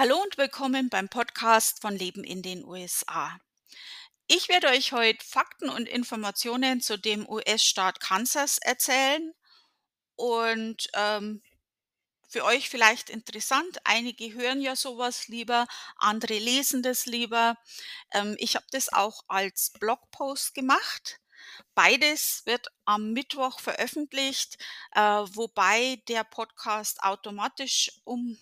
Hallo und willkommen beim Podcast von Leben in den USA. Ich werde euch heute Fakten und Informationen zu dem US-Staat Kansas erzählen und ähm, für euch vielleicht interessant. Einige hören ja sowas lieber, andere lesen das lieber. Ähm, ich habe das auch als Blogpost gemacht. Beides wird am Mittwoch veröffentlicht, äh, wobei der Podcast automatisch um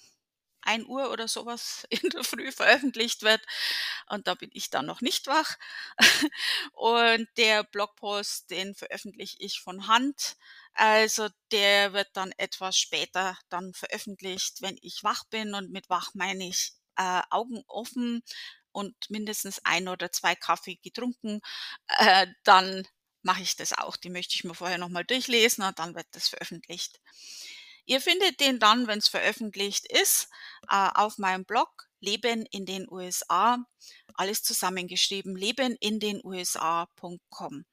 1 Uhr oder sowas in der Früh veröffentlicht wird. Und da bin ich dann noch nicht wach. Und der Blogpost, den veröffentliche ich von Hand. Also der wird dann etwas später dann veröffentlicht, wenn ich wach bin. Und mit wach meine ich äh, Augen offen und mindestens ein oder zwei Kaffee getrunken. Äh, dann mache ich das auch. Die möchte ich mir vorher nochmal durchlesen und dann wird das veröffentlicht. Ihr findet den dann, wenn es veröffentlicht ist, äh, auf meinem Blog Leben in den USA. Alles zusammengeschrieben, leben in den USA.com.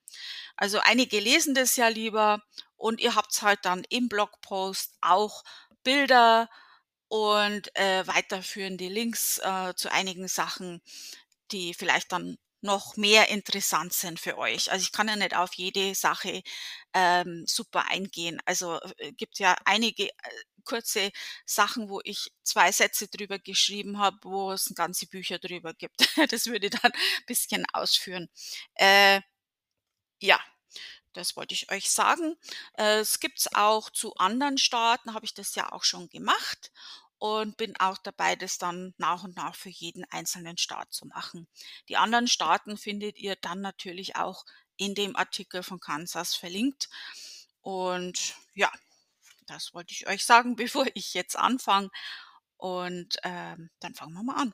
Also einige lesen das ja lieber und ihr habt halt dann im Blogpost auch Bilder und äh, weiterführende Links äh, zu einigen Sachen, die vielleicht dann noch mehr interessant sind für euch. Also ich kann ja nicht auf jede Sache ähm, super eingehen. Also äh, gibt ja einige äh, kurze Sachen, wo ich zwei Sätze drüber geschrieben habe, wo es ganze Bücher drüber gibt. das würde dann ein bisschen ausführen. Äh, ja, das wollte ich euch sagen. Äh, es gibt es auch zu anderen Staaten, habe ich das ja auch schon gemacht und bin auch dabei, das dann nach und nach für jeden einzelnen Staat zu machen. Die anderen Staaten findet ihr dann natürlich auch in dem Artikel von Kansas verlinkt. Und ja, das wollte ich euch sagen, bevor ich jetzt anfange. Und ähm, dann fangen wir mal an.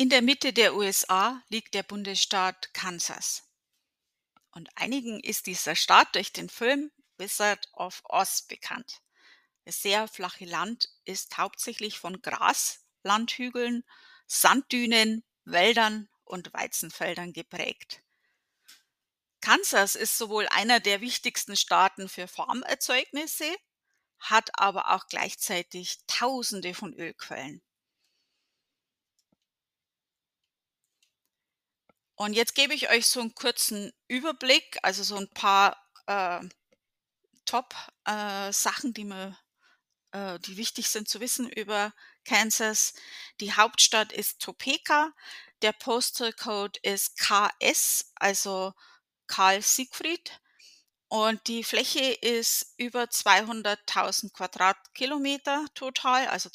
In der Mitte der USA liegt der Bundesstaat Kansas. Und einigen ist dieser Staat durch den Film Wizard of Oz bekannt. Das sehr flache Land ist hauptsächlich von Gras, Landhügeln, Sanddünen, Wäldern und Weizenfeldern geprägt. Kansas ist sowohl einer der wichtigsten Staaten für Farmerzeugnisse, hat aber auch gleichzeitig Tausende von Ölquellen. Und jetzt gebe ich euch so einen kurzen Überblick, also so ein paar äh, Top-Sachen, äh, die äh, die wichtig sind zu wissen über Kansas. Die Hauptstadt ist Topeka. Der Postal Code ist KS, also Karl Siegfried. Und die Fläche ist über 200.000 Quadratkilometer total, also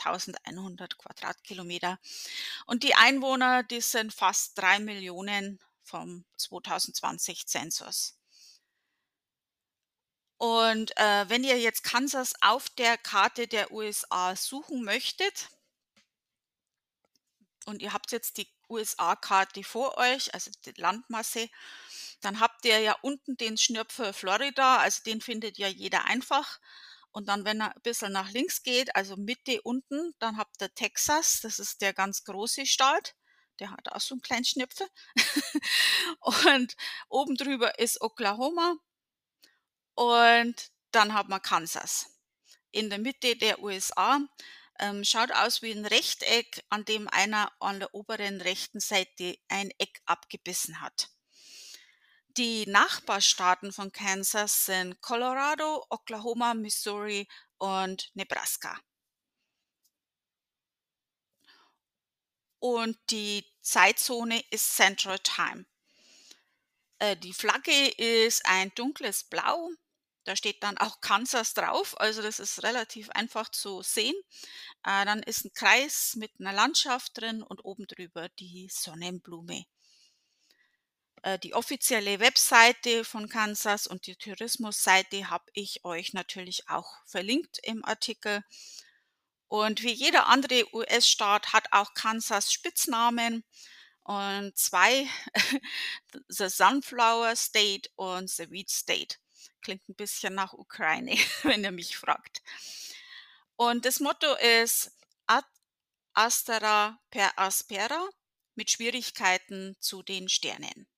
213.100 Quadratkilometer. Und die Einwohner, die sind fast drei Millionen vom 2020 Zensus. Und äh, wenn ihr jetzt Kansas auf der Karte der USA suchen möchtet, und ihr habt jetzt die USA-Karte vor euch, also die Landmasse, dann habt ihr ja unten den Schnürpfel Florida, also den findet ja jeder einfach. Und dann, wenn er ein bisschen nach links geht, also Mitte unten, dann habt ihr Texas, das ist der ganz große Staat. Der hat auch so einen kleinen Schnürpfel. und oben drüber ist Oklahoma. Und dann haben wir Kansas. In der Mitte der USA. Ähm, schaut aus wie ein Rechteck, an dem einer an der oberen rechten Seite ein Eck abgebissen hat. Die Nachbarstaaten von Kansas sind Colorado, Oklahoma, Missouri und Nebraska. Und die Zeitzone ist Central Time. Äh, die Flagge ist ein dunkles Blau. Da steht dann auch Kansas drauf, also das ist relativ einfach zu sehen. Äh, dann ist ein Kreis mit einer Landschaft drin und oben drüber die Sonnenblume. Äh, die offizielle Webseite von Kansas und die Tourismusseite habe ich euch natürlich auch verlinkt im Artikel. Und wie jeder andere US-Staat hat auch Kansas Spitznamen und zwei, The Sunflower State und The Wheat State. Klingt ein bisschen nach Ukraine, wenn ihr mich fragt. Und das Motto ist Ad Astera per Aspera mit Schwierigkeiten zu den Sternen.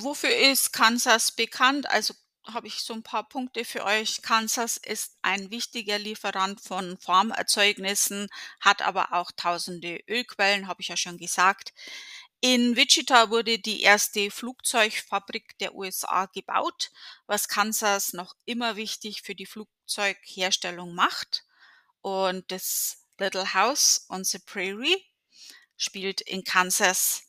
Wofür ist Kansas bekannt? Also habe ich so ein paar Punkte für euch. Kansas ist ein wichtiger Lieferant von Farmerzeugnissen, hat aber auch tausende Ölquellen, habe ich ja schon gesagt. In Wichita wurde die erste Flugzeugfabrik der USA gebaut, was Kansas noch immer wichtig für die Flugzeugherstellung macht. Und das Little House on the Prairie spielt in Kansas.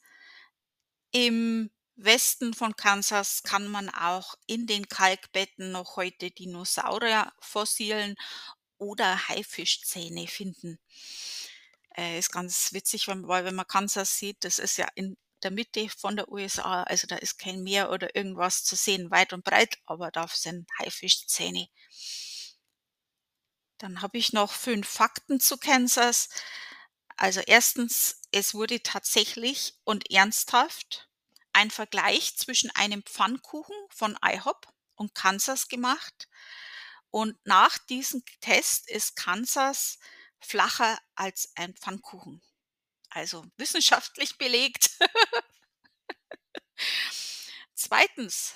Im Westen von Kansas kann man auch in den Kalkbetten noch heute Dinosaurierfossilien oder Haifischzähne finden. Äh, ist ganz witzig, weil wenn man Kansas sieht, das ist ja in der Mitte von der USA, also da ist kein Meer oder irgendwas zu sehen, weit und breit, aber da sind Haifischzähne. Dann habe ich noch fünf Fakten zu Kansas. Also erstens, es wurde tatsächlich und ernsthaft ein Vergleich zwischen einem Pfannkuchen von IHOP und Kansas gemacht. Und nach diesem Test ist Kansas flacher als ein Pfannkuchen. Also wissenschaftlich belegt. Zweitens,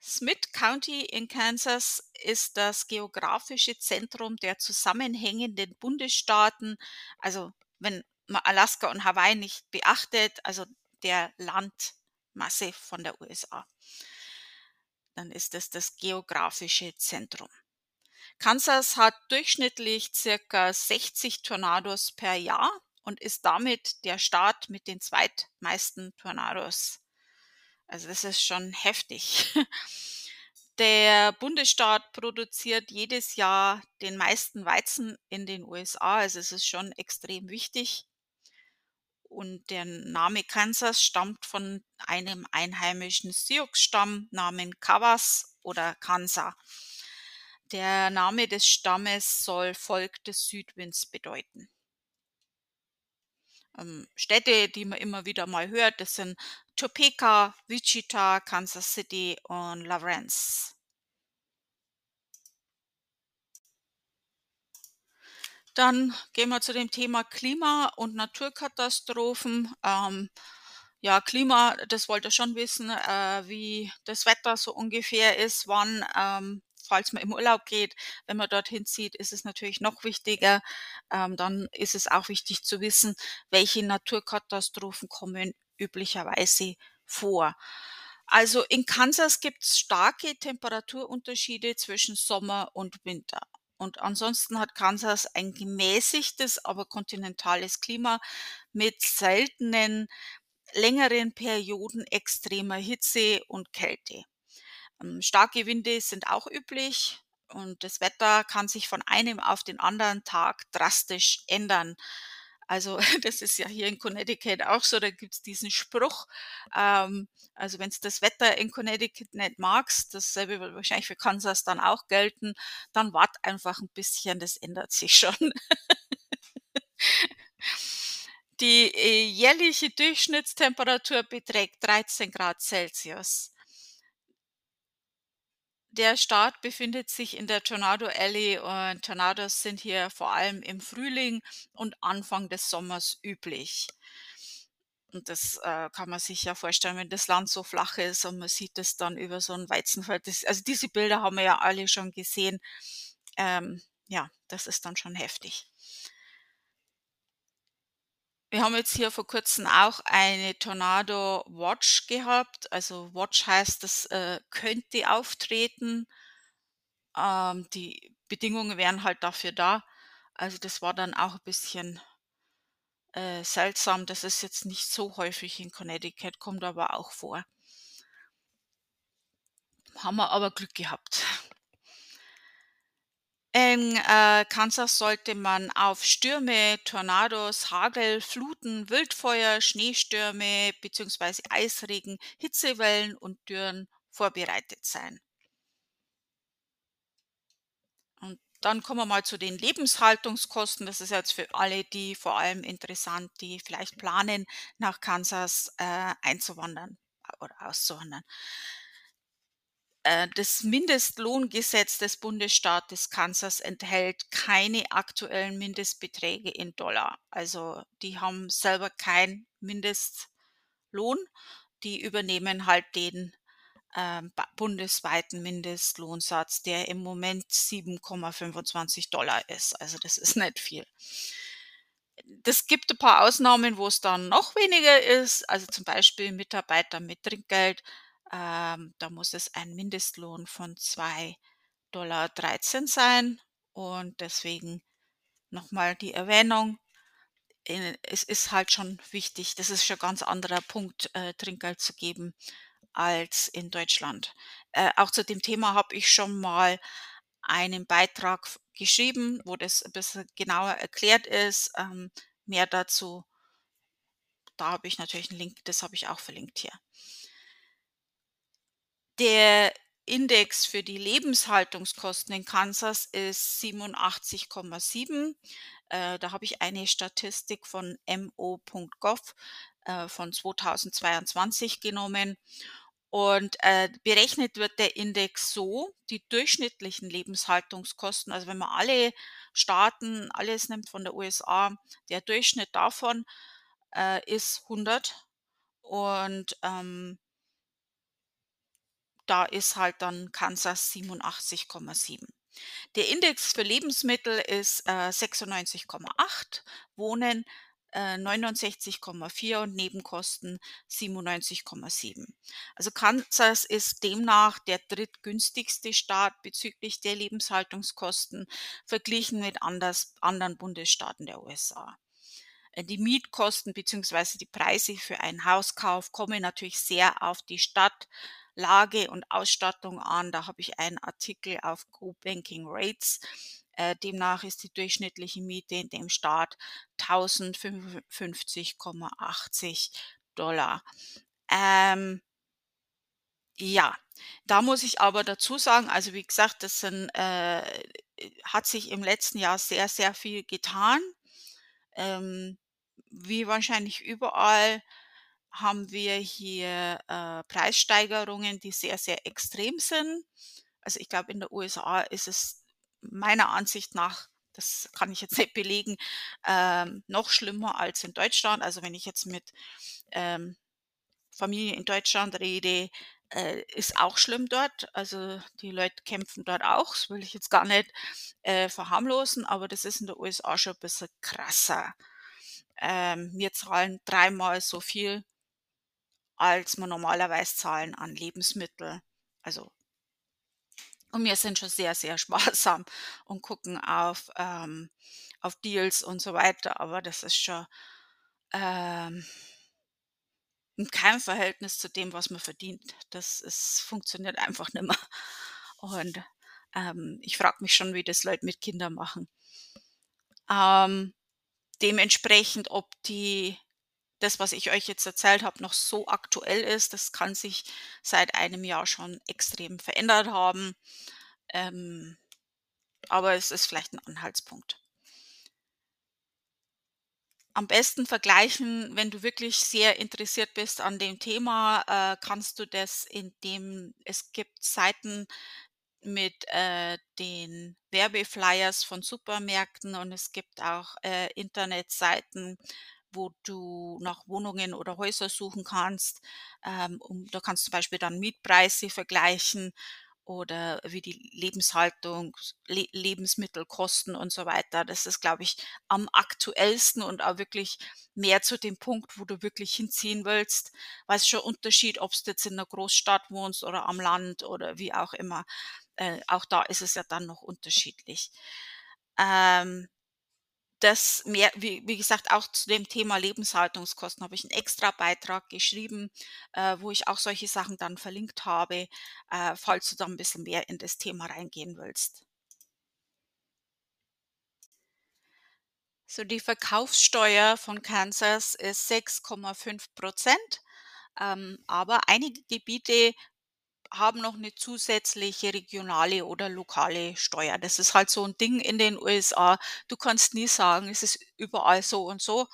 Smith County in Kansas ist das geografische Zentrum der zusammenhängenden Bundesstaaten. Also wenn man Alaska und Hawaii nicht beachtet, also der Land Masse von der USA. Dann ist es das geografische Zentrum. Kansas hat durchschnittlich circa 60 Tornados per Jahr und ist damit der Staat mit den zweitmeisten Tornados. Also das ist schon heftig. Der Bundesstaat produziert jedes Jahr den meisten Weizen in den USA, also es ist schon extrem wichtig und der Name Kansas stammt von einem einheimischen Sioux-Stamm namen Kawas oder Kansa. Der Name des Stammes soll Volk des Südwinds bedeuten. Ähm, Städte, die man immer wieder mal hört, das sind Topeka, Wichita, Kansas City und Lawrence. Dann gehen wir zu dem Thema Klima und Naturkatastrophen. Ähm, ja, Klima, das wollt ihr schon wissen, äh, wie das Wetter so ungefähr ist, wann, ähm, falls man im Urlaub geht, wenn man dorthin zieht, ist es natürlich noch wichtiger. Ähm, dann ist es auch wichtig zu wissen, welche Naturkatastrophen kommen üblicherweise vor. Also in Kansas gibt es starke Temperaturunterschiede zwischen Sommer und Winter. Und ansonsten hat Kansas ein gemäßigtes, aber kontinentales Klima mit seltenen, längeren Perioden extremer Hitze und Kälte. Ähm, starke Winde sind auch üblich und das Wetter kann sich von einem auf den anderen Tag drastisch ändern. Also das ist ja hier in Connecticut auch so, da gibt's diesen Spruch, ähm, also wenn's das Wetter in Connecticut nicht magst, dasselbe wird wahrscheinlich für Kansas dann auch gelten, dann wart einfach ein bisschen, das ändert sich schon. Die äh, jährliche Durchschnittstemperatur beträgt 13 Grad Celsius. Der Staat befindet sich in der Tornado Alley und Tornados sind hier vor allem im Frühling und Anfang des Sommers üblich. Und das äh, kann man sich ja vorstellen, wenn das Land so flach ist und man sieht es dann über so ein Weizenfeld. Das, also diese Bilder haben wir ja alle schon gesehen. Ähm, ja, das ist dann schon heftig. Wir haben jetzt hier vor kurzem auch eine Tornado Watch gehabt. Also Watch heißt, das äh, könnte auftreten. Ähm, die Bedingungen wären halt dafür da. Also das war dann auch ein bisschen äh, seltsam. Das ist jetzt nicht so häufig in Connecticut, kommt aber auch vor. Haben wir aber Glück gehabt. In, äh, Kansas sollte man auf Stürme, Tornados, Hagel, Fluten, Wildfeuer, Schneestürme beziehungsweise Eisregen, Hitzewellen und Dürren vorbereitet sein. Und dann kommen wir mal zu den Lebenshaltungskosten. Das ist jetzt für alle, die vor allem interessant, die vielleicht planen, nach Kansas, äh, einzuwandern oder auszuwandern. Äh, das Mindestlohngesetz des Bundesstaates Kansas enthält keine aktuellen Mindestbeträge in Dollar. Also, die haben selber keinen Mindestlohn. Die übernehmen halt den, ba bundesweiten Mindestlohnsatz, der im Moment 7,25 ist. Also, das ist nicht viel. Das gibt ein paar Ausnahmen, wo es dann noch weniger ist, also zum Beispiel Mitarbeiter mit Trinkgeld. Ähm, da muss es ein Mindestlohn von 2,13 sein und deswegen noch mal die Erwähnung. Äh, es ist halt schon wichtig, das ist schon ganz anderer Punkt, äh, Trinkgeld zu geben als in Deutschland. Äh, auch zu dem Thema habe ich schon mal einen Beitrag geschrieben, wo das ein bisschen genauer erklärt ist. Ähm, mehr dazu da habe ich natürlich 'n Link, das habe ich auch verlinkt hier. Der Index für die Lebenshaltungskosten in Kansas ist 87,7. Äh, da habe ich eine Statistik von mo.gov, äh, von 2022 genommen. Und, äh, berechnet wird der Index so, die durchschnittlichen Lebenshaltungskosten, also wenn man alle Staaten, alles nimmt von der USA, der Durchschnitt davon, äh, ist 100 und, ähm da ist halt dann Kansas 87,7. Der Index für Lebensmittel ist, äh, 96,8, Wohnen, äh, 69,4 und Nebenkosten 97,7. Also Kansas ist demnach der drittgünstigste Staat bezüglich der Lebenshaltungskosten verglichen mit anders anderen Bundesstaaten der USA. Äh, die Mietkosten beziehungsweise die Preise für einen Hauskauf kommen natürlich sehr auf die Stadtlage und Ausstattung an. Da habe ich einen Artikel auf GoBanking Rates. Äh, demnach ist die durchschnittliche Miete in dem Staat 1.055,80 Ähm ja, da muss ich aber dazu sagen, also wie gesagt, das sind, äh hat sich im letzten Jahr sehr, sehr viel getan. Ähm, wie wahrscheinlich überall haben wir hier, äh, Preissteigerungen, die sehr, sehr extrem sind. Also, ich glaube, in der USA ist es meiner Ansicht nach, das kann ich jetzt nicht belegen, ähm, noch schlimmer als in Deutschland. Also, wenn ich jetzt mit, ähm, Familie in Deutschland rede, äh, ist auch schlimm dort. Also, die Leute kämpfen dort auch. Das will ich jetzt gar nicht, äh, verharmlosen, aber das ist in der USA schon 'n bisschen krasser. Ähm, wir zahlen dreimal so viel als wir normalerweise zahlen an Lebensmittel. Also und wir sind schon sehr, sehr sparsam und gucken auf, ähm auf Deals und so weiter, aber das ist schon, ähm in keinem Verhältnis zu dem, was man verdient. Das ist funktioniert einfach nimmer. Und, ähm, ich frage mich schon, wie das Leute mit Kindern machen. Ähm, dementsprechend, ob die das, was ich euch jetzt erzählt habe, noch so aktuell ist, das kann sich seit einem Jahr schon extrem verändert haben. Ähm, aber es ist vielleicht 'n Anhaltspunkt. Am besten vergleichen, wenn du wirklich sehr interessiert bist an dem Thema, äh, kannst du das, indem es gibt Seiten mit, äh, den Werbeflyers von Supermärkten und es gibt auch, äh, Internetseiten, wo du nach Wohnungen oder Häuser suchen kannst. Ähm, um da kannst du zum Beispiel dann Mietpreise vergleichen oder wie die Lebenshaltungs Le Lebensmittel kosten und so weiter. Das ist, glaube ich, am aktuellsten und auch wirklich mehr zu dem Punkt, wo du wirklich hinziehen willst. Weil es schon Unterschied, ob's du jetzt in 'ner Großstadt wohnst oder am Land oder wie auch immer. Äh, auch da ist es ja dann noch unterschiedlich. Ähm, das mehr, wie, wie, gesagt, auch zu dem Thema Lebenshaltungskosten habe ich einen extra Beitrag geschrieben, äh, wo ich auch solche Sachen dann verlinkt habe, äh, falls du da ein bisschen mehr in das Thema reingehen willst. So, die Verkaufssteuer von Kansas ist 6,5 Prozent. Ähm, aber einige Gebiete haben noch eine zusätzliche regionale oder lokale Steuer. Das ist halt so ein Ding in den USA. Du kannst nie sagen, es ist überall so und so.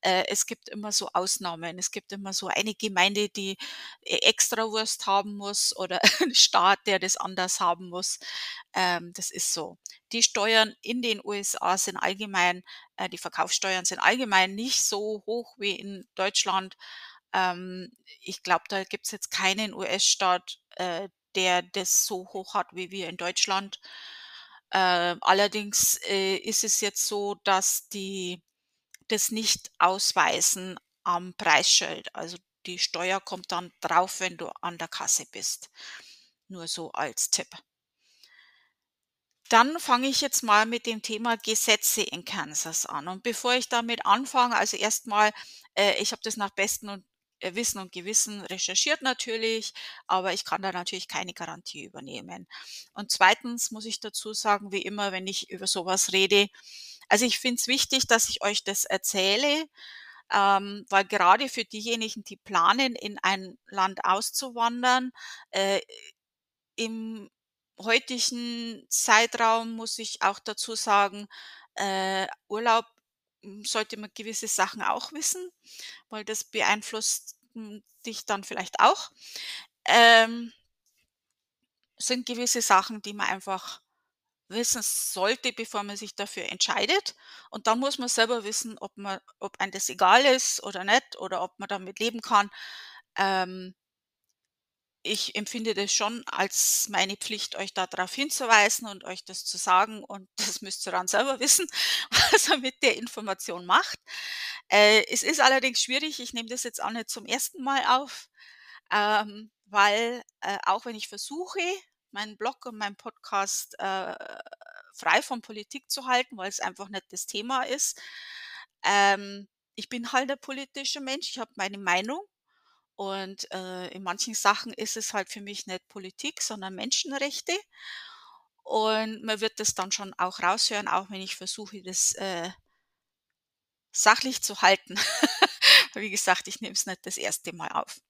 Äh, es gibt immer so Ausnahmen. Es gibt immer so eine Gemeinde, die e Extrawurst haben muss oder ein Staat, der das anders haben muss. Ähm, das ist so. Die Steuern in den USA sind allgemein äh, die Verkaufssteuern sind allgemein nicht so hoch wie in Deutschland. Ähm, ich glaube, da gibt's jetzt keinen US-Staat, äh, der das so hoch hat wie wir in Deutschland. Äh, allerdings, äh, ist es jetzt so, dass die das nicht ausweisen am Preisschild. Also, die Steuer kommt dann drauf, wenn du an der Kasse bist. Nur so als Tipp. Dann fange ich jetzt mal mit dem Thema Gesetze in Kansas an. Und bevor ich damit anfange, also erstmal, äh, ich habe das nach bestem und Wissen und Gewissen recherchiert natürlich, aber ich kann da natürlich keine Garantie übernehmen. Und zweitens muss ich dazu sagen, wie immer, wenn ich über sowas rede, also ich finde es wichtig, dass ich euch das erzähle, ähm, weil gerade für diejenigen, die planen, in ein Land auszuwandern, äh, im heutigen Zeitraum muss ich auch dazu sagen, äh, Urlaub sollte man gewisse Sachen auch wissen, weil das beeinflusst, dich dann vielleicht auch. Ähm, sind gewisse Sachen, die man einfach wissen sollte, bevor man sich dafür entscheidet. Und dann muss man selber wissen, ob man ob einem das egal ist oder nicht oder ob man damit leben kann. Ähm ich empfinde das schon als meine Pflicht, euch da darauf hinzuweisen und euch das zu sagen und das müsst ihr dann selber wissen, was ihr mit der Information macht. Äh, es ist allerdings schwierig, ich nehme das jetzt auch nicht zum ersten Mal auf, ähm, weil, äh, auch wenn ich versuche, meinen Blog und meinen Podcast, äh, frei von Politik zu halten, weil es einfach nicht das Thema ist, ähm, ich bin halt 'n politischer Mensch, ich habe meine Meinung und, äh, in manchen Sachen ist es halt für mich nicht Politik, sondern Menschenrechte. Und man wird das dann schon auch raushören, auch wenn ich versuche, das, äh, sachlich zu halten. Wie gesagt, ich nehme es nicht das erste Mal auf.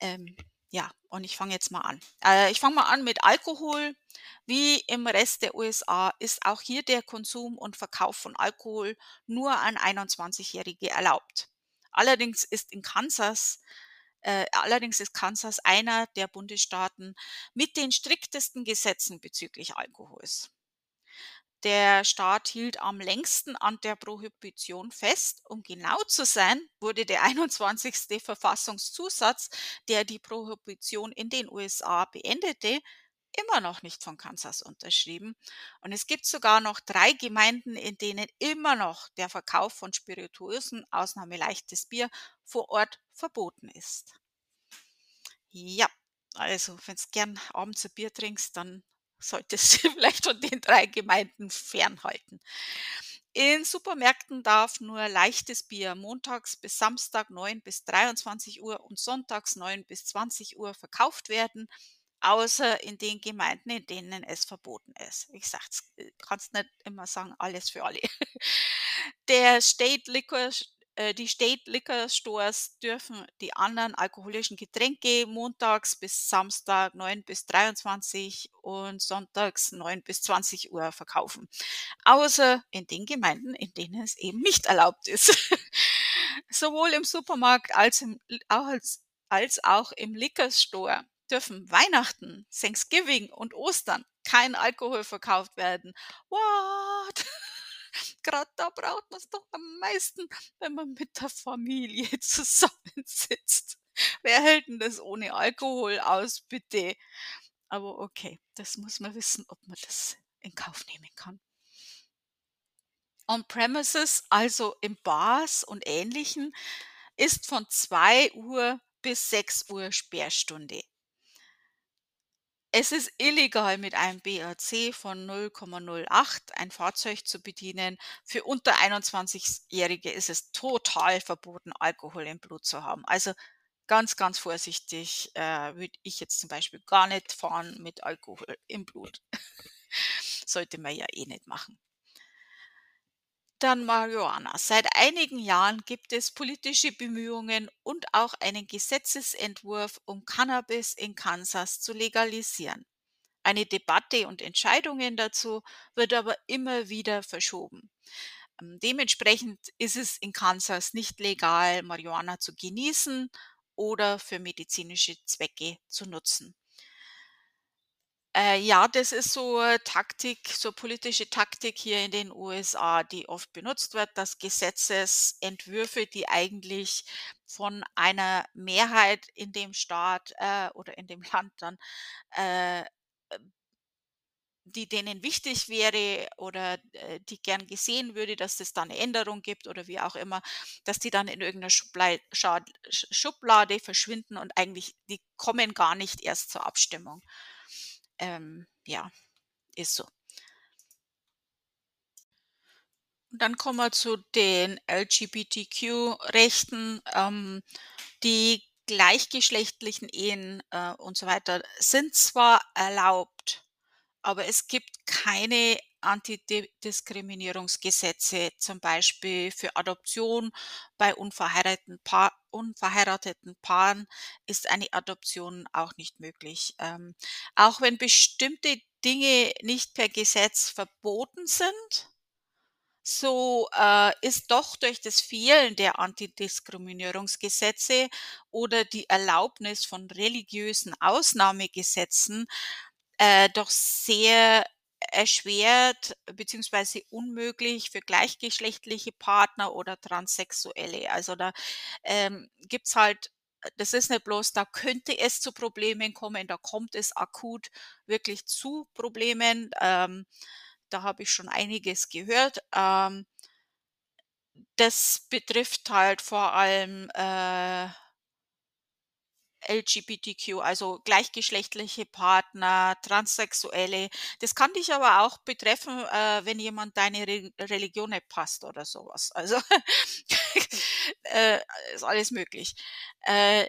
Ähm, ja, und ich fange jetzt mal an. Äh, ich fange mal an mit Alkohol. Wie im Rest der USA ist auch hier der Konsum und Verkauf von Alkohol nur an 21-Jährige erlaubt. Allerdings ist in Kansas äh, allerdings ist Kansas einer der Bundesstaaten mit den striktesten Gesetzen bezüglich Alkohols. Der Staat hielt am längsten an der Prohibition fest. Um genau zu sein, wurde der 21. Verfassungszusatz, der die Prohibition in den USA beendete, immer noch nicht von Kansas unterschrieben. Und es gibt sogar noch drei Gemeinden, in denen immer noch der Verkauf von Spirituosen, Ausnahme leichtes Bier, vor Ort verboten ist. Ja, also wenn du gern abends ein Bier trinkst, dann solltest du vielleicht von den drei Gemeinden fernhalten. In Supermärkten darf nur leichtes Bier montags bis Samstag 9 bis 23 Uhr und sonntags 9 bis 20 Uhr verkauft werden außer in den Gemeinden, in denen es verboten ist. Ich sag's, äh, kannst nicht immer sagen, alles für alle. Der State Liquor äh, die State Liquor Stores dürfen die anderen alkoholischen Getränke montags bis Samstag 9 bis 23 und sonntags 9 bis 20 Uhr verkaufen. Außer in den Gemeinden, in denen es eben nicht erlaubt ist. Sowohl im Supermarkt als, im, als, als auch im Liquor Store dürfen Weihnachten, Thanksgiving und Ostern kein Alkohol verkauft werden. What? Gerade da braucht man es doch am meisten, wenn man mit der Familie zusammensitzt. Wer hält denn das ohne Alkohol aus, bitte? Aber okay, das muss man wissen, ob man das in Kauf nehmen kann. On-Premises, also in Bars und Ähnlichen, ist von 2 Uhr bis 6 Uhr Sperrstunde. Es ist illegal, mit einem BAC von 0,08 ein Fahrzeug zu bedienen. Für unter 21-Jährige ist es total verboten, Alkohol im Blut zu haben. Also ganz, ganz vorsichtig äh, würde ich jetzt zum Beispiel gar nicht fahren mit Alkohol im Blut. Sollte man ja eh nicht machen. Dann Marihuana. Seit einigen Jahren gibt es politische Bemühungen und auch einen Gesetzesentwurf, um Cannabis in Kansas zu legalisieren. Eine Debatte und Entscheidungen dazu wird aber immer wieder verschoben. Ähm, dementsprechend ist es in Kansas nicht legal, Marihuana zu genießen oder für medizinische Zwecke zu nutzen. Äh, ja, das ist so Taktik so politische Taktik hier in den USA, die oft benutzt wird, dass Gesetzesentwürfe, die eigentlich von einer Mehrheit in dem Staat, äh, oder in dem Land dann, äh, die denen wichtig wäre oder, äh, die gern gesehen würde, dass es da 'ne Änderung gibt oder wie auch immer, dass die dann in irgendeiner Schublade verschwinden und eigentlich die kommen gar nicht erst zur Abstimmung. Ähm, ja, ist so. Und dann kommen wir zu den LGBTQ-Rechten. Ähm, die gleichgeschlechtlichen Ehen, äh, und so weiter sind zwar erlaubt, aber es gibt keine Antidiskriminierungsgesetze, zum Beispiel für Adoption bei unverheirateten Pa unverheirateten Paaren ist eine Adoption auch nicht möglich. Ähm, auch wenn bestimmte Dinge nicht per Gesetz verboten sind, so, äh, ist doch durch das Fehlen der Antidiskriminierungsgesetze oder die Erlaubnis von religiösen Ausnahmegesetzen, äh, doch sehr erschwert beziehungsweise unmöglich für gleichgeschlechtliche Partner oder Transsexuelle. Also, da, ähm, gibt's halt äh, das ist nicht bloß, da könnte es zu Problemen kommen, da kommt es akut wirklich zu Problemen. Ähm, da habe ich schon einiges gehört. Ähm das betrifft halt vor allem, äh LGBTQ, also gleichgeschlechtliche Partner, Transsexuelle. Das kann dich aber auch betreffen, äh, wenn jemand deine Re Religion nicht passt oder sowas. Also, äh, ist alles möglich. Äh,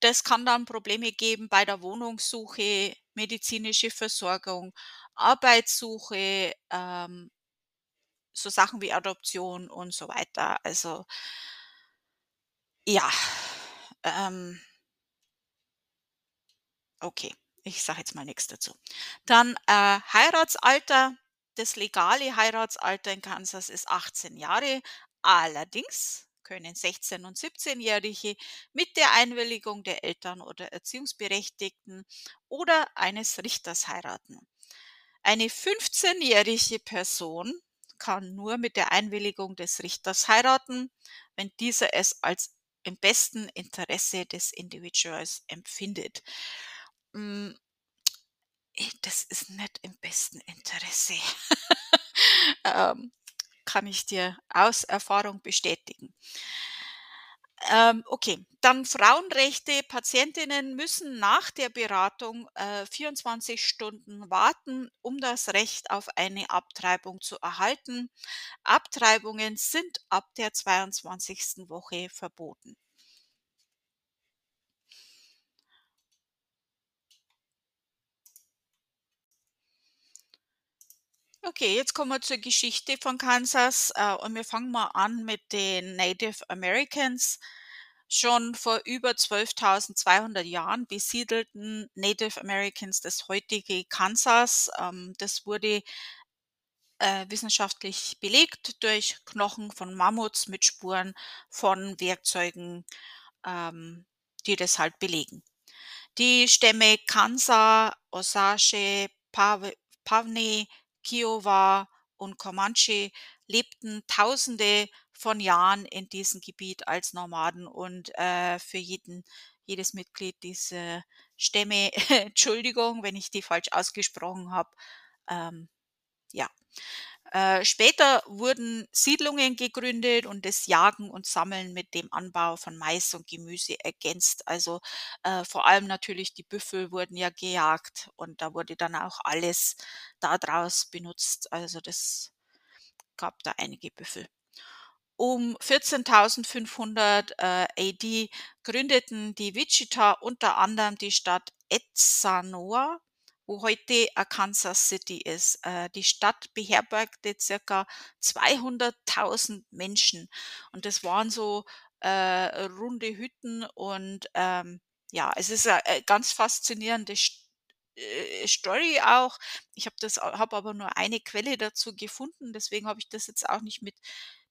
das kann dann Probleme geben bei der Wohnungssuche, medizinische Versorgung, Arbeitssuche, ähm, so Sachen wie Adoption und so weiter. Also ja, ähm Okay, ich sage jetzt mal nichts dazu. Dann, äh, Heiratsalter. Das legale Heiratsalter in Kansas ist 18 Jahre. Allerdings können 16 und 17-Jährige mit der Einwilligung der Eltern oder Erziehungsberechtigten oder eines Richters heiraten. Eine 15-jährige Person kann nur mit der Einwilligung des Richters heiraten, wenn dieser es als im besten Interesse des Individuals empfindet. Hm, eh, das ist nicht im besten Interesse. Ähm, kann ich dir aus Erfahrung bestätigen. Ähm, okay, dann Frauenrechte. Patientinnen müssen nach der Beratung, äh, 24 Stunden warten, um das Recht auf eine Abtreibung zu erhalten. Abtreibungen sind ab der 22. Woche verboten. Okay, jetzt kommen wir zur Geschichte von Kansas, äh, und wir fangen mal an mit den Native Americans. Schon vor über 12.200 Jahren besiedelten Native Americans das heutige Kansas. Ähm, das wurde äh, wissenschaftlich belegt durch Knochen von Mammuts mit Spuren von Werkzeugen, ähm, die das halt belegen. Die Stämme Kansa, Osage, Pawe Pawnee, Kiowa und Comanche lebten Tausende von Jahren in diesem Gebiet als Nomaden und, äh, für jeden jedes Mitglied dieser Stämme Entschuldigung, wenn ich die falsch ausgesprochen habe, ähm, ja. Äh, später wurden Siedlungen gegründet und das Jagen und Sammeln mit dem Anbau von Mais und Gemüse ergänzt. Also, äh, vor allem natürlich die Büffel wurden ja gejagt und da wurde dann auch alles da draus benutzt. Also, das gab da einige Büffel. Um 14.500, äh, AD gründeten die Wichita unter anderem die Stadt Etzanoa, wo heute Kansas City ist. Äh, die Stadt beherbergte circa 200.000 Menschen und das waren so äh, runde Hütten und ähm, ja, es ist eine ganz faszinierende äh, Story auch. Ich habe das habe aber nur eine Quelle dazu gefunden, deswegen habe ich das jetzt auch nicht mit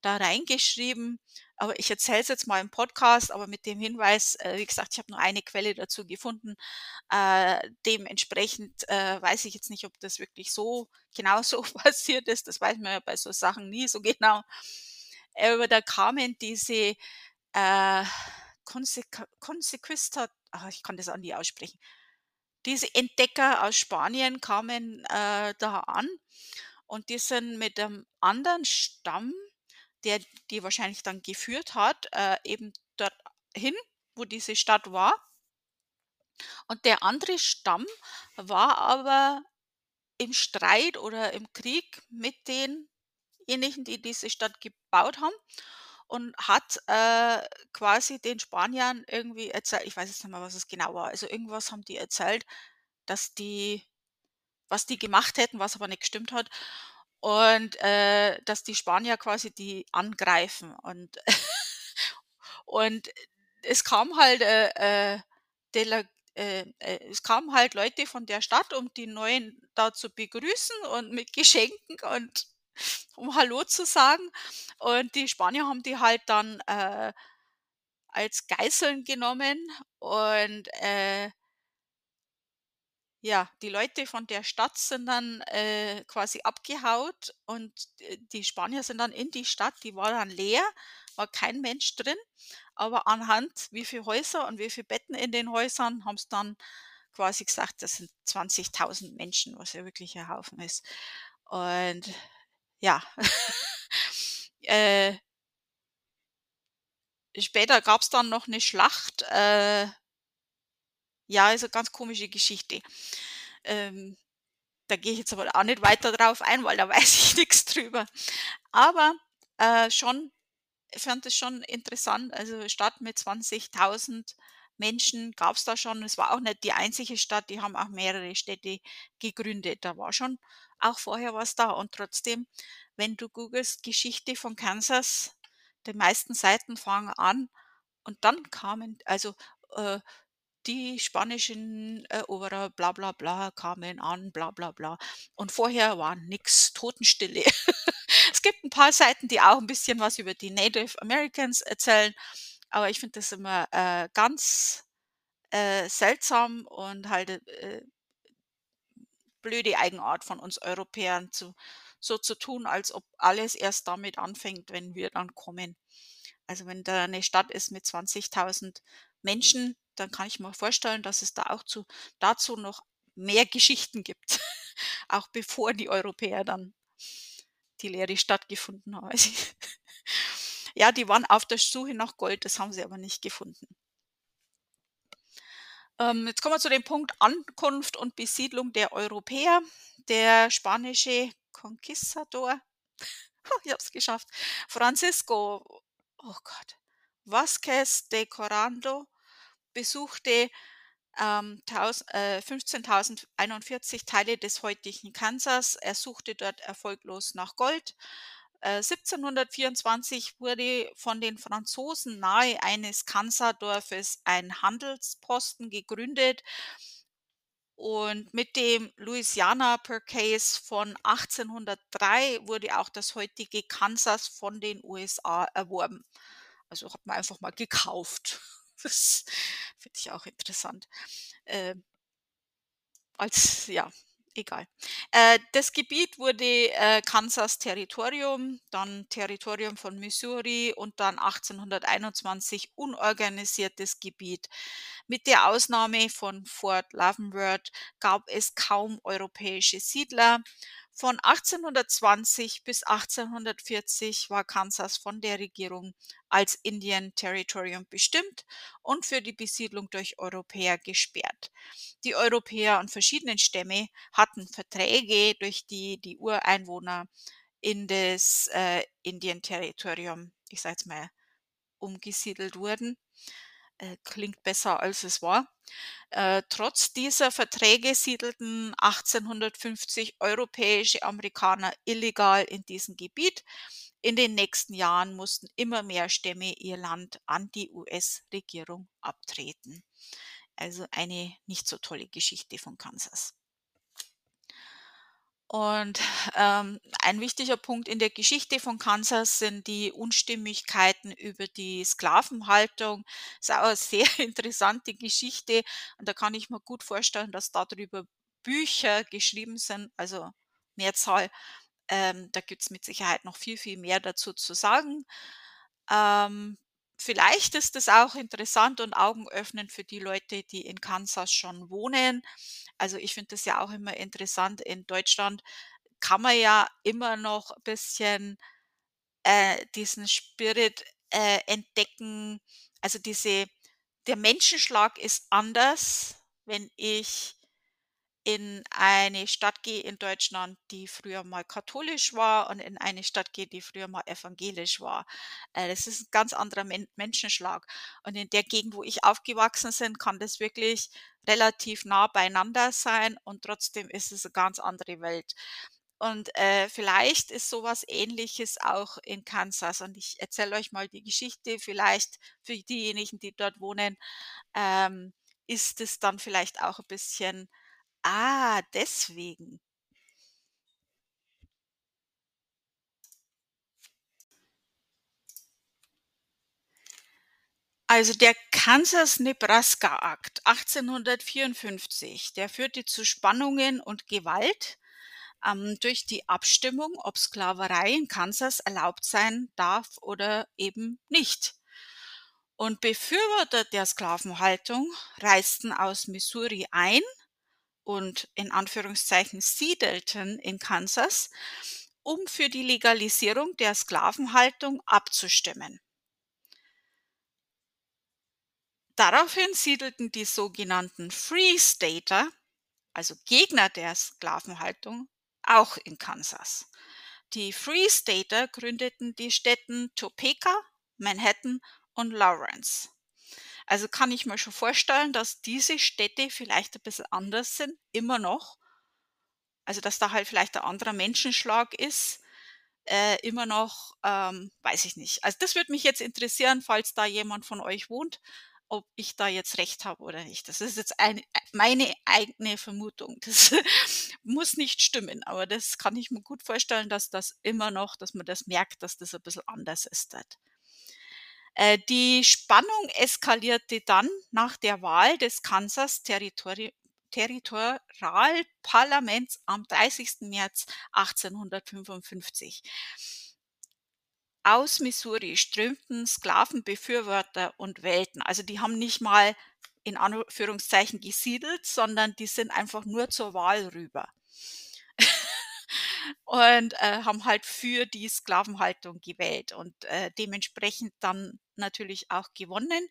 da reingeschrieben. Aber ich erzähle es jetzt mal im Podcast, aber mit dem Hinweis, äh, wie gesagt, ich habe nur eine Quelle dazu gefunden. Äh, dementsprechend äh, weiß ich jetzt nicht, ob das wirklich so genau so passiert ist. Das weiß man ja bei so Sachen nie so genau. Aber da kamen diese äh, Consequista, ach, ich kann das auch nie aussprechen. Diese Entdecker aus Spanien kamen äh, da an und die sind mit einem anderen Stamm, der die wahrscheinlich dann geführt hat, äh, eben dorthin, wo diese Stadt war. Und der andere Stamm war aber im Streit oder im Krieg mit denjenigen, die diese Stadt gebaut haben und hat äh, quasi den Spaniern irgendwie erzählt, ich weiß jetzt nicht mehr, was es genau war, also irgendwas haben die erzählt, dass die, was die gemacht hätten, was aber nicht gestimmt hat. Und äh, dass die Spanier quasi die angreifen. Und, und es kam halt äh, äh, Dele äh, äh, es kamen halt Leute von der Stadt, um die Neuen da zu begrüßen und mit Geschenken und um Hallo zu sagen. Und die Spanier haben die halt dann äh, als Geiseln genommen und äh, ja, die Leute von der Stadt sind dann äh, quasi abgehaut und äh, die Spanier sind dann in die Stadt, die war dann leer, war kein Mensch drin, aber anhand wie viele Häuser und wie viele Betten in den Häusern haben sie dann quasi gesagt, das sind 20.000 Menschen, was ja wirklich ein Haufen ist. Und ja, äh, später gab es dann noch eine Schlacht. Äh, ja, ist eine ganz komische Geschichte. Ähm, da gehe ich jetzt aber auch nicht weiter drauf ein, weil da weiß ich nichts drüber. Aber äh, schon, ich fand es schon interessant. Also Stadt mit 20.000 Menschen gab es da schon. Es war auch nicht die einzige Stadt, die haben auch mehrere Städte gegründet. Da war schon auch vorher was da. Und trotzdem, wenn du googelst Geschichte von Kansas, die meisten Seiten fangen an und dann kamen, also äh, die spanischen Eroberer, bla bla bla, kamen an, bla bla bla. Und vorher war nix, Totenstille. es gibt ein paar Seiten, die auch ein bisschen was über die Native Americans erzählen, aber ich finde das immer äh, ganz äh, seltsam und halt äh, blöde Eigenart von uns Europäern, zu, so zu tun, als ob alles erst damit anfängt, wenn wir dann kommen. Also wenn da eine Stadt ist mit 20.000 Menschen, dann kann ich mir vorstellen, dass es da auch zu, dazu noch mehr Geschichten gibt, auch bevor die Europäer dann die leere Stadt gefunden haben. ja, die waren auf der Suche nach Gold, das haben sie aber nicht gefunden. Ähm, jetzt kommen wir zu dem Punkt Ankunft und Besiedlung der Europäer. Der spanische Conquistador, ich habe es geschafft, Francisco, oh Gott, Vasquez de Corando besuchte ähm, äh, 15.041 Teile des heutigen Kansas. Er suchte dort erfolglos nach Gold. 1724 äh, wurde von den Franzosen nahe eines Kansas-Dorfes ein Handelsposten gegründet. Und mit dem Louisiana Purchase von 1803 wurde auch das heutige Kansas von den USA erworben. Also hat man einfach mal gekauft. Das finde ich auch interessant. Äh, als, ja, egal. Äh, das Gebiet wurde äh, Kansas Territorium, dann Territorium von Missouri und dann 1821 unorganisiertes Gebiet. Mit der Ausnahme von Fort Leavenworth gab es kaum europäische Siedler. Von 1820 bis 1840 war Kansas von der Regierung als Indian Territorium bestimmt und für die Besiedlung durch Europäer gesperrt. Die Europäer und verschiedenen Stämme hatten Verträge, durch die die Ureinwohner in das äh, Indian Territorium, ich sage jetzt mal, umgesiedelt wurden. Äh, klingt besser, als es war. Äh, trotz dieser Verträge siedelten 1850 europäische Amerikaner illegal in diesem Gebiet. In den nächsten Jahren mussten immer mehr Stämme ihr Land an die US-Regierung abtreten. Also eine nicht so tolle Geschichte von Kansas. Und, ähm, ein wichtiger Punkt in der Geschichte von Kansas sind die Unstimmigkeiten über die Sklavenhaltung. Ist auch 'ne sehr interessante Geschichte und da kann ich mir gut vorstellen, dass dadrüber Bücher geschrieben sind, also Mehrzahl. Ähm, da gibt's mit Sicherheit noch viel, viel mehr dazu zu sagen. Ähm, vielleicht ist es auch interessant und augenöffnend für die Leute, die in Kansas schon wohnen. Also, ich finde das ja auch immer interessant. In Deutschland kann man ja immer noch ein bisschen, äh, diesen Spirit, äh, entdecken. Also, diese der Menschenschlag ist anders, wenn ich in eine Stadt gehe in Deutschland, die früher mal katholisch war und in eine Stadt gehe, die früher mal evangelisch war. Äh, das ist 'n ganz anderer Men Menschenschlag. Und in der Gegend, wo ich aufgewachsen bin, kann das wirklich relativ nah beieinander sein und trotzdem ist es 'ne ganz andere Welt. Und, äh, vielleicht ist so was Ähnliches auch in Kansas und ich erzähle euch mal die Geschichte. Vielleicht für diejenigen, die dort wohnen, ähm, ist es dann vielleicht auch 'n bisschen Ah, deswegen. Also der Kansas-Nebraska-Akt 1854, der führte zu Spannungen und Gewalt, ähm, durch die Abstimmung, ob Sklaverei in Kansas erlaubt sein darf oder eben nicht. Und Befürworter der Sklavenhaltung reisten aus Missouri ein und in Anführungszeichen siedelten in Kansas, um für die Legalisierung der Sklavenhaltung abzustimmen. Daraufhin siedelten die sogenannten Free Stater, also Gegner der Sklavenhaltung, auch in Kansas. Die Free Stater gründeten die Städten Topeka, Manhattan und Lawrence. Also kann ich mir schon vorstellen, dass diese Städte vielleicht ein bisschen anders sind, immer noch. Also, dass da halt vielleicht ein anderer Menschenschlag ist, äh, immer noch, ähm, weiß ich nicht. Also, das würde mich jetzt interessieren, falls da jemand von euch wohnt, ob ich da jetzt recht habe oder nicht. Das ist jetzt eine meine eigene Vermutung. Das muss nicht stimmen, aber das kann ich mir gut vorstellen, dass das immer noch dass man das merkt, dass das ein bisschen anders ist dort. Äh, die Spannung eskalierte dann nach der Wahl des Kansas Territori Territorialparlaments am 30. März 1855. Aus Missouri strömten Sklavenbefürworter und wählten. Also, die haben nicht mal in Anführungszeichen gesiedelt, sondern die sind einfach nur zur Wahl rüber. Und, äh, haben halt für die Sklavenhaltung gewählt und, äh, dementsprechend dann natürlich auch gewonnen,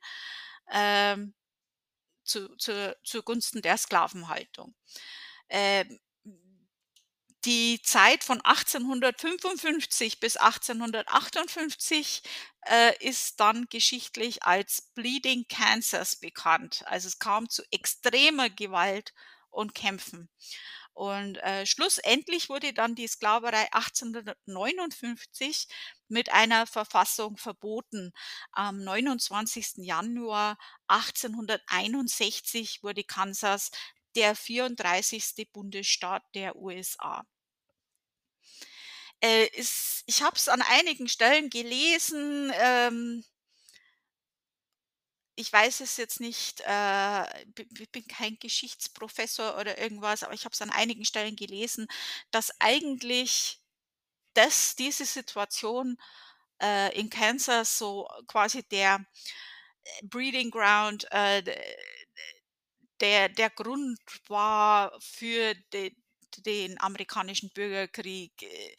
ähm, zu zu zugunsten der Sklavenhaltung. Ähm, die Zeit von 1855 bis 1858, äh, ist dann geschichtlich als Bleeding Kansas bekannt. Also, es kam zu extremer Gewalt und Kämpfen. Und, äh, schlussendlich wurde dann die Sklaverei 1859 mit einer Verfassung verboten. Am 29. Januar 1861 wurde Kansas der 34. Bundesstaat der USA. Äh, es ich habe es an einigen Stellen gelesen, ähm ich weiß es jetzt nicht, äh, b bin kein Geschichtsprofessor oder irgendwas, aber ich habe es an einigen Stellen gelesen, dass eigentlich das diese Situation, äh, in Kansas so quasi der, äh, Breeding Ground, äh, der der Grund war für de den amerikanischen Bürgerkrieg. Äh,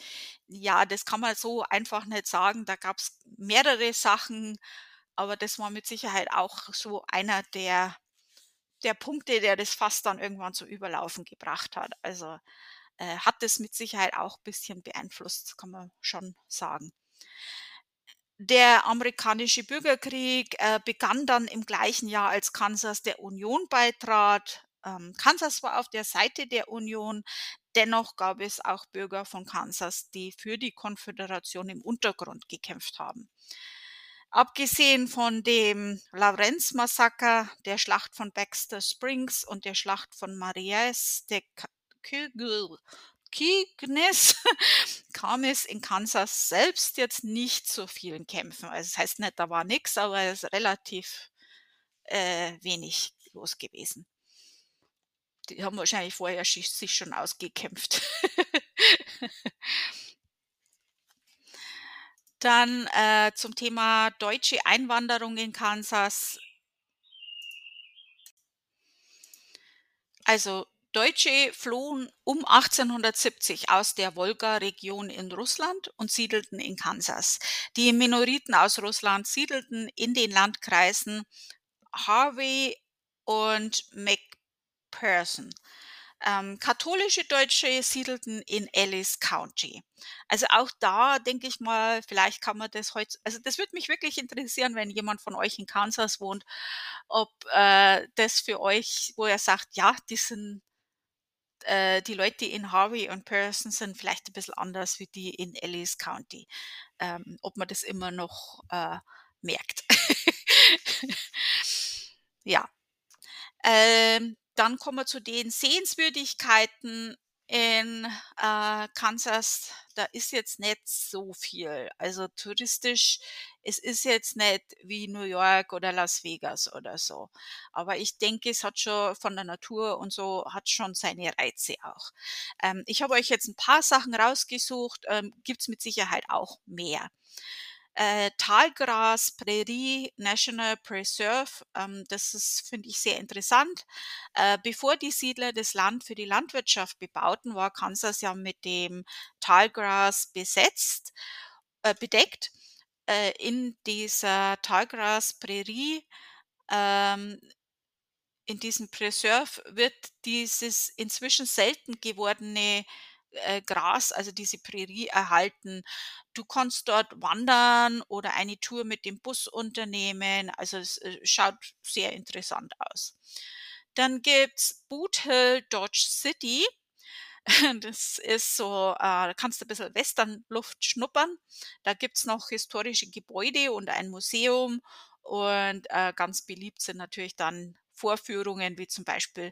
ja, das kann man so einfach nicht sagen. Da gab's mehrere Sachen, aber das war mit Sicherheit auch so einer der der Punkte, der das Fass dann irgendwann zum Überlaufen gebracht hat. Also, äh, hat das mit Sicherheit auch bisschen beeinflusst, kann man schon sagen. Der amerikanische Bürgerkrieg, äh, begann dann im gleichen Jahr, als Kansas der Union beitrat. Ähm, Kansas war auf der Seite der Union, dennoch gab es auch Bürger von Kansas, die für die Konföderation im Untergrund gekämpft haben. Abgesehen von dem Laurenz-Massaker, der Schlacht von Baxter Springs und der Schlacht von Marias de Kignis kam es in Kansas selbst jetzt nicht zu vielen Kämpfen. Also, das heißt nicht, da war nix, aber es ist relativ, äh, wenig los gewesen. Die haben wahrscheinlich vorher sich schon ausgekämpft. Dann, äh, zum Thema deutsche Einwanderung in Kansas. Also, Deutsche flohen um 1870 aus der Wolga-Region in Russland und siedelten in Kansas. Die Minoriten aus Russland siedelten in den Landkreisen Harvey und McPherson. Ähm, katholische Deutsche siedelten in Ellis County. Also auch da denke ich mal, vielleicht kann man das heutz also das würde mich wirklich interessieren, wenn jemand von euch in Kansas wohnt, ob, äh, das für euch wo er sagt: „Ja, die sind äh, die Leute in Harvey und Person sind vielleicht ein bisschen anders wie die in Ellis County. Ähm, ob man das immer noch, äh, merkt. Ja. Ähm, dann kommen wir zu den Sehenswürdigkeiten in, äh, Kansas. Da ist jetzt nicht so viel. Also, touristisch es ist jetzt nicht wie New York oder Las Vegas oder so. Aber ich denke, es hat schon von der Natur und so hat schon seine Reize auch. Ähm, ich habe euch jetzt ein paar Sachen rausgesucht, ähm, gibt's mit Sicherheit auch mehr. Äh, Talgras Prärie National Preserve, ähm, das ist finde ich sehr interessant. Äh, bevor die Siedler das Land für die Landwirtschaft bebauten, war Kansas ja mit dem Talgras besetzt äh, bedeckt. Äh, in dieser Talgras Prärie, ähm in diesem Preserve wird dieses inzwischen selten gewordene, äh, Gras, also diese Prärie erhalten. Du kannst dort wandern oder eine Tour mit dem Bus unternehmen. Also, es, äh, schaut sehr interessant aus. Dann gibt's Boot Hill Dodge City. Das ist so, äh da kannst du 'n bisschen Westernluft schnuppern. Da gibt's noch historische Gebäude und ein Museum und, äh, ganz beliebt sind natürlich dann Vorführungen, wie zum Beispiel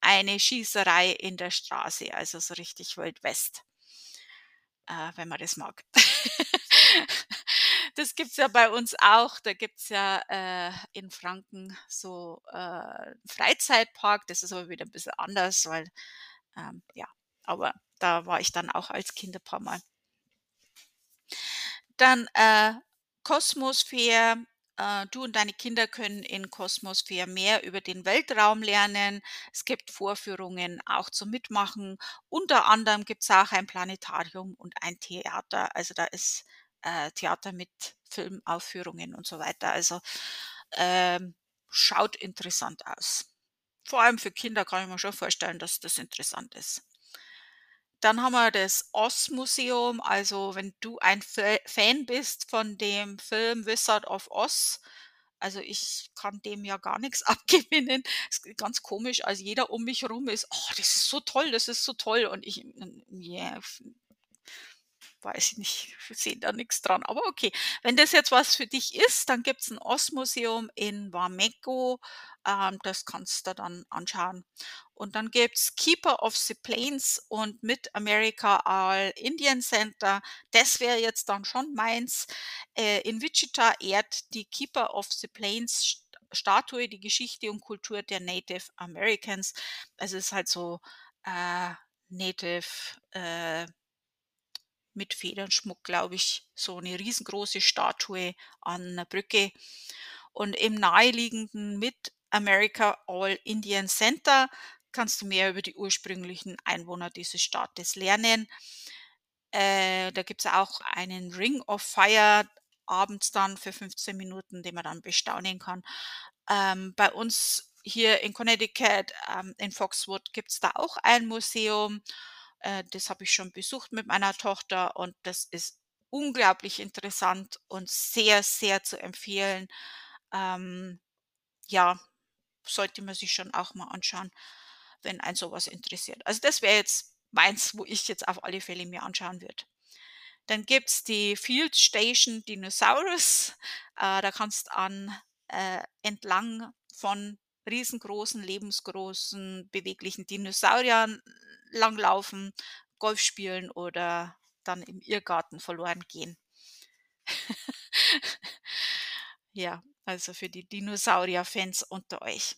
eine Schießerei in der Straße, also so richtig Wild West, äh, wenn man das mag. Das gibt's ja bei uns auch. Da gibt's ja, äh, in Franken so, äh, Freizeitpark. Das ist aber wieder 'n bisschen anders, weil, ähm, ja aber da war ich dann auch als Kind ein paar Mal. Dann, äh, Cosmos Fair. Äh, du und deine Kinder können in Cosmos Fair mehr über den Weltraum lernen. Es gibt Vorführungen auch zum Mitmachen. Unter anderem gibt's auch ein Planetarium und ein Theater. Also, da ist, äh, Theater mit Filmaufführungen und so weiter. Also, ähm, schaut interessant aus. Vor allem für Kinder kann ich mir schon vorstellen, dass das interessant ist. Dann haben wir das Oz-Museum. Also, wenn du ein Fa Fan bist von dem Film Wizard of Oz also, ich kann dem ja gar nix abgewinnen. Ist g ganz komisch, also, jeder um mich rum ist: „Oh, das ist so toll, das ist so toll.“ Und ich, f weiß ich nicht, sehe da nix dran, aber okay. Wenn das jetzt was für dich ist, dann gibt's 'n Oz-Museum in Wamego, ähm, das kannst du dann anschauen. Und dann gibt's Keeper of the Plains und Mid-America All Indian Center. Das wäre jetzt dann schon meins. Äh, in Wichita ehrt die Keeper of the Plains St Statue die Geschichte und Kultur der Native Americans. Also, ist halt so, äh, Native, äh mit Federnschmuck, glaube ich, so 'ne riesengroße Statue an 'ner Brücke. Und im naheliegenden Mid-America All Indian Center kannst du mehr über die ursprünglichen Einwohner dieses Staates lernen. Äh, da gibt's auch einen Ring of Fire abends dann für 15 Minuten, den man dann bestaunen kann. Ähm, bei uns hier in Connecticut, ähm, in Foxwood gibt's da auch ein Museum. Äh, das habe ich schon besucht mit meiner Tochter und das ist unglaublich interessant und sehr, sehr zu empfehlen. Ähm, ja, sollte man sich schon auch mal anschauen, wenn einen so was interessiert. Also, das wäre jetzt meins, wo ich jetzt auf alle Fälle mir anschauen würde. Dann gibt's die Field Station Dinosaurus. Äh, da kannst an äh, entlang von riesengroßen, lebensgroßen, beweglichen Dinosauriern langlaufen, Golf spielen oder dann im Irrgarten verloren gehen. Ja, also für die Dinosaurier-Fans unter euch.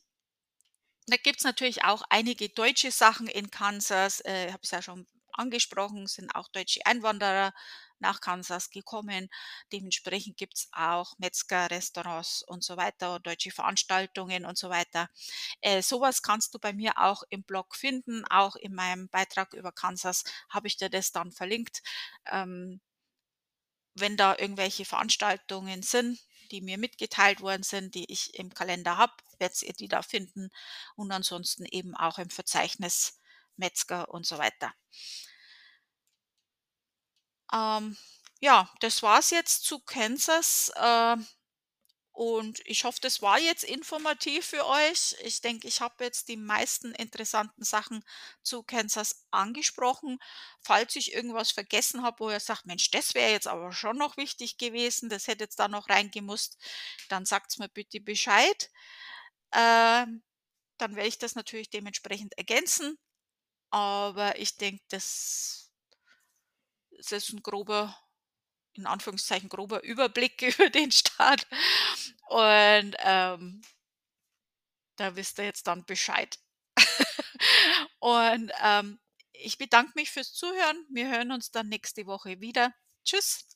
Da gibt's natürlich auch einige deutsche Sachen in Kansas. Äh, habe es ja schon angesprochen, sind auch deutsche Einwanderer nach Kansas gekommen. Dementsprechend gibt's auch Metzger, Restaurants und so weiter deutsche Veranstaltungen und so weiter. Äh, so kannst du bei mir auch im Blog finden. Auch in meinem Beitrag über Kansas habe ich dir das dann verlinkt. Ähm, wenn da irgendwelche Veranstaltungen sind, die mir mitgeteilt worden sind, die ich im Kalender habe, werdet ihr die da finden und ansonsten eben auch im Verzeichnis Metzger und so weiter. Ähm, ja, das war's jetzt zu Kansas. Äh, und ich hoffe, das war jetzt informativ für euch. Ich denke, ich habe jetzt die meisten interessanten Sachen zu Kansas angesprochen. Falls ich irgendwas vergessen habe, wo ihr sagt, Mensch, das wäre jetzt aber schon noch wichtig gewesen, das hätte jetzt da noch reingemusst, dann sagt's mir bitte Bescheid. Ähm, dann werde ich das natürlich dementsprechend ergänzen. Aber ich denke, das das ist ein grober in Anführungszeichen grober Überblick über den Staat. Und, ähm da wisst ihr jetzt dann Bescheid. Und, ähm, ich bedanke mich fürs Zuhören. Wir hören uns dann nächste Woche wieder. Tschüss.